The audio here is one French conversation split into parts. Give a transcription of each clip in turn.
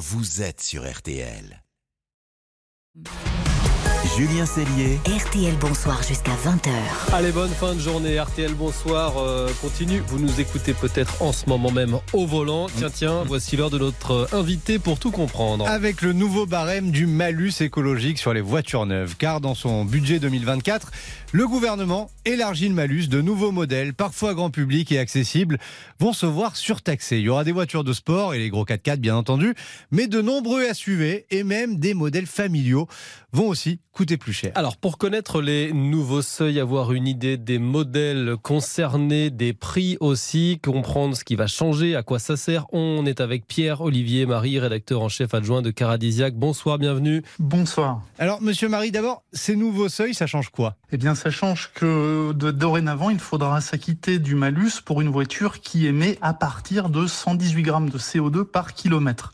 vous êtes sur RTL. Julien Cellier. RTL Bonsoir jusqu'à 20h. Allez, bonne fin de journée. RTL Bonsoir euh, continue. Vous nous écoutez peut-être en ce moment même au volant. Tiens, tiens, voici l'heure de notre invité pour tout comprendre. Avec le nouveau barème du malus écologique sur les voitures neuves. Car dans son budget 2024, le gouvernement élargit le malus. De nouveaux modèles, parfois grand public et accessibles, vont se voir surtaxés. Il y aura des voitures de sport et les gros 4x4 bien entendu, mais de nombreux SUV et même des modèles familiaux vont aussi coûter plus cher. Alors, pour connaître les nouveaux seuils, avoir une idée des modèles concernés, des prix aussi, comprendre ce qui va changer, à quoi ça sert, on est avec Pierre-Olivier Marie, rédacteur en chef adjoint de Caradisiac. Bonsoir, bienvenue. Bonsoir. Alors, monsieur Marie, d'abord, ces nouveaux seuils, ça change quoi? Eh bien, ça change que de, dorénavant, il faudra s'acquitter du malus pour une voiture qui émet à partir de 118 grammes de CO2 par kilomètre.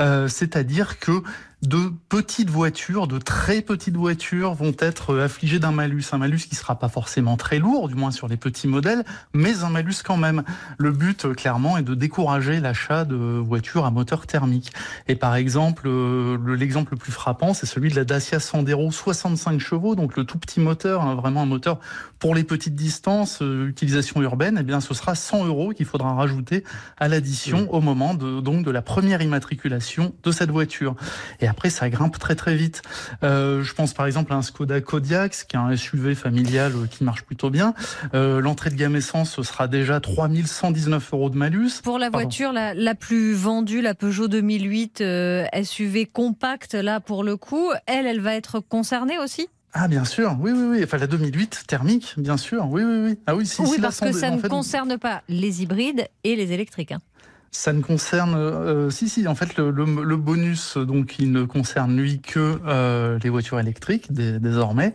Euh, C'est-à-dire que de petites voitures, de très petites voitures vont être affligées d'un malus. Un malus qui sera pas forcément très lourd, du moins sur les petits modèles, mais un malus quand même. Le but, clairement, est de décourager l'achat de voitures à moteur thermique. Et par exemple, euh, l'exemple le plus frappant, c'est celui de la Dacia Sandero 65 chevaux, donc le tout petit moteur, hein, vraiment un moteur pour les petites distances, euh, utilisation urbaine. Eh bien, ce sera 100 euros qu'il faudra rajouter à l'addition au moment de, donc, de la première immatriculation de cette voiture. Et après, ça grimpe très très vite. Euh, je pense par exemple à un Skoda Kodiaq, qui est un SUV familial euh, qui marche plutôt bien. Euh, L'entrée de gamme essence, ce sera déjà 3119 euros de malus. Pour la voiture la, la, plus vendue, la Peugeot 2008 euh, SUV compacte, là pour le coup, elle, elle va être concernée aussi? Ah bien sûr, oui oui oui. Enfin la 2008 thermique, bien sûr, oui oui oui. Ah oui, si, oui parce que ça ne concerne pas les hybrides et les électriques. Hein. Ça ne concerne, euh, si si, en fait le, le, le, bonus donc il ne concerne lui que euh, les voitures électriques dé, désormais.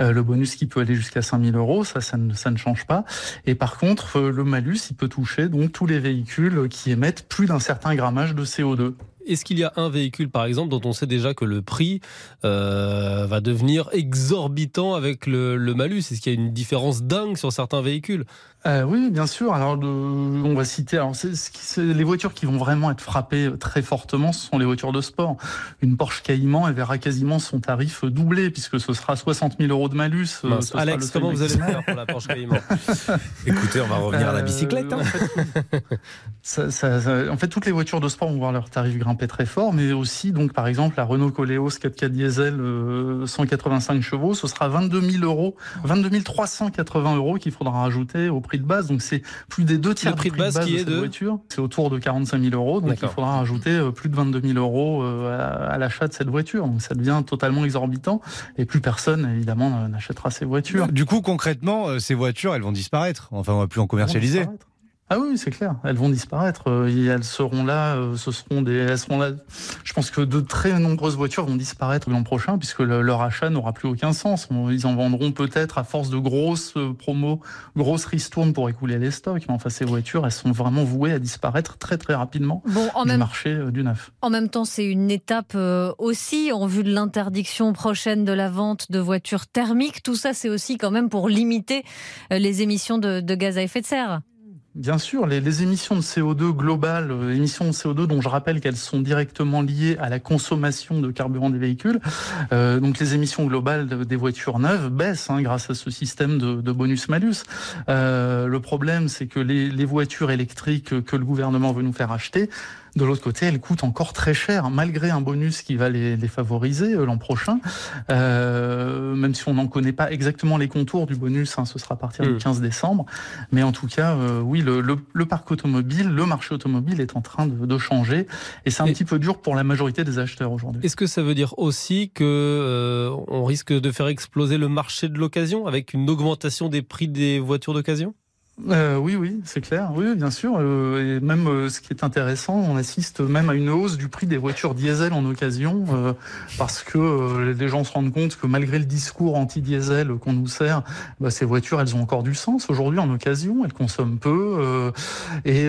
Euh, le bonus qui peut aller jusqu'à 5000 euros, ça, ça ne, ça ne change pas. Et par contre, euh, le malus, il peut toucher donc tous les véhicules qui émettent plus d'un certain grammage de CO2. Est-ce qu'il y a un véhicule, par exemple, dont on sait déjà que le prix euh, va devenir exorbitant avec le, le malus? Est-ce qu'il y a une différence dingue sur certains véhicules? Euh, Oui, bien sûr. Alors, de, on va citer. Alors, c'est, c'est, les voitures qui vont vraiment être frappées très fortement, ce sont les voitures de sport. Une Porsche Cayman, elle verra quasiment son tarif doubler, puisque ce sera 60 000 euros de malus. Euh. Alex, comment vous allez faire pour la Porsche Cayman Écoutez, on va revenir à la bicyclette. Hein. En, fait, ça, ça, ça, en fait, toutes les voitures de sport vont voir leur tarif grimper très fort, mais aussi donc par exemple la Renault Coleos 4x4 diesel euh, 185 chevaux, ce sera 22 000 euros, 22 380 euros qu'il faudra rajouter au prix de base. Donc c'est plus des deux tiers le prix de base, de base qui de est de voiture. C'est autour de 45 000 euros, donc il faudra rajouter euh, plus de 22 000 euros euh, à, à l'achat de cette voiture. Donc ça devient totalement exorbitant et plus personne évidemment n'achètera ces voitures. Du coup concrètement, euh, ces voitures elles vont disparaître. Enfin on va plus en commercialiser. Ah oui, c'est clair. Elles vont disparaître. Elles seront là. Ce seront des. Elles seront là. Je pense que de très nombreuses voitures vont disparaître l'an prochain puisque le, leur achat n'aura plus aucun sens. Ils en vendront peut-être à force de grosses promos, grosses ristournes pour écouler les stocks. Mais enfin, ces voitures, elles sont vraiment vouées à disparaître très très rapidement bon, en du même, marché du neuf. En même temps, c'est une étape aussi en vue de l'interdiction prochaine de la vente de voitures thermiques. Tout ça, c'est aussi quand même pour limiter les émissions de, de gaz à effet de serre. Bien sûr, les, émissions de CO2 globales, euh, émissions de CO2 dont je rappelle qu'elles sont directement liées à la consommation de carburant des véhicules, euh, donc les émissions globales de, des voitures neuves baissent hein, grâce à ce système de, bonus-malus. Euh, le problème, c'est que les voitures électriques que le gouvernement veut nous faire acheter, de l'autre côté, elles coûtent encore très cher, malgré un bonus qui va les, les favoriser euh, l'an prochain. Euh, même si on n'en connaît pas exactement les contours du bonus, hein, ce sera à partir du 15 décembre. Mais en tout cas, euh, oui, le, le, le, parc automobile, le marché automobile est en train de, de changer. Et c'est un et petit peu dur pour la majorité des acheteurs aujourd'hui. Est-ce que ça veut dire aussi que euh, on risque de faire exploser le marché de l'occasion avec une augmentation des prix des voitures d'occasion? Euh, oui, oui, c'est clair. Oui, bien sûr. Euh, et même euh, ce qui est intéressant, on assiste même à une hausse du prix des voitures diesel en occasion, euh, parce que euh, les gens se rendent compte que malgré le discours anti-diesel qu'on nous sert, bah, ces voitures, elles ont encore du sens aujourd'hui en occasion. Elles consomment peu euh, et,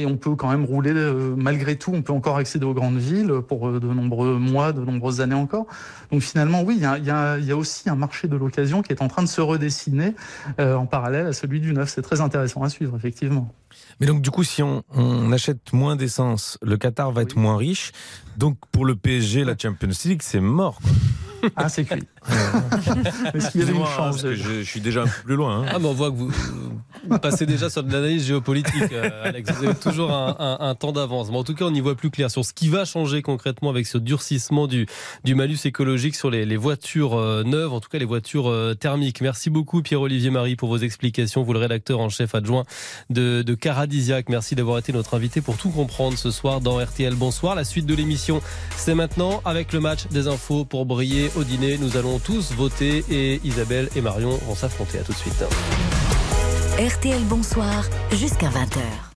et, on peut quand même rouler malgré tout. On peut encore accéder aux grandes villes pour de nombreux mois, de nombreuses années encore. Donc finalement, oui, il y a, y, a, y a, aussi un marché de l'occasion qui est en train de se redessiner en parallèle à celui du neuf c'est très intéressant à suivre, effectivement. Mais donc, du coup, si on, on achète moins d'essence, le Qatar va être moins riche. Donc, pour le PSG, la Champions League, c'est mort. Quoi. Ah, c'est cuit. Est-ce qu'il y avait une chance je, je, suis déjà un peu plus loin. Hein. Ah, mais on voit que vous, vous passez déjà sur de l'analyse géopolitique, euh, Alex. Vous avez toujours un, un, un temps d'avance. Mais en tout cas, on y voit plus clair sur ce qui va changer concrètement avec ce durcissement du, du malus écologique sur les, les voitures euh, neuves, en tout cas les voitures euh, thermiques. Merci beaucoup, Pierre-Olivier Marie, pour vos explications. Vous, le rédacteur en chef adjoint de, de Caradisiac. Merci d'avoir été notre invité pour tout comprendre ce soir dans RTL. Bonsoir. La suite de l'émission, c'est maintenant avec le match des infos pour briller au dîner. Nous allons tous voter et Isabelle et Marion vont s'affronter. À tout de suite. RTL Bonsoir jusqu'à 20h.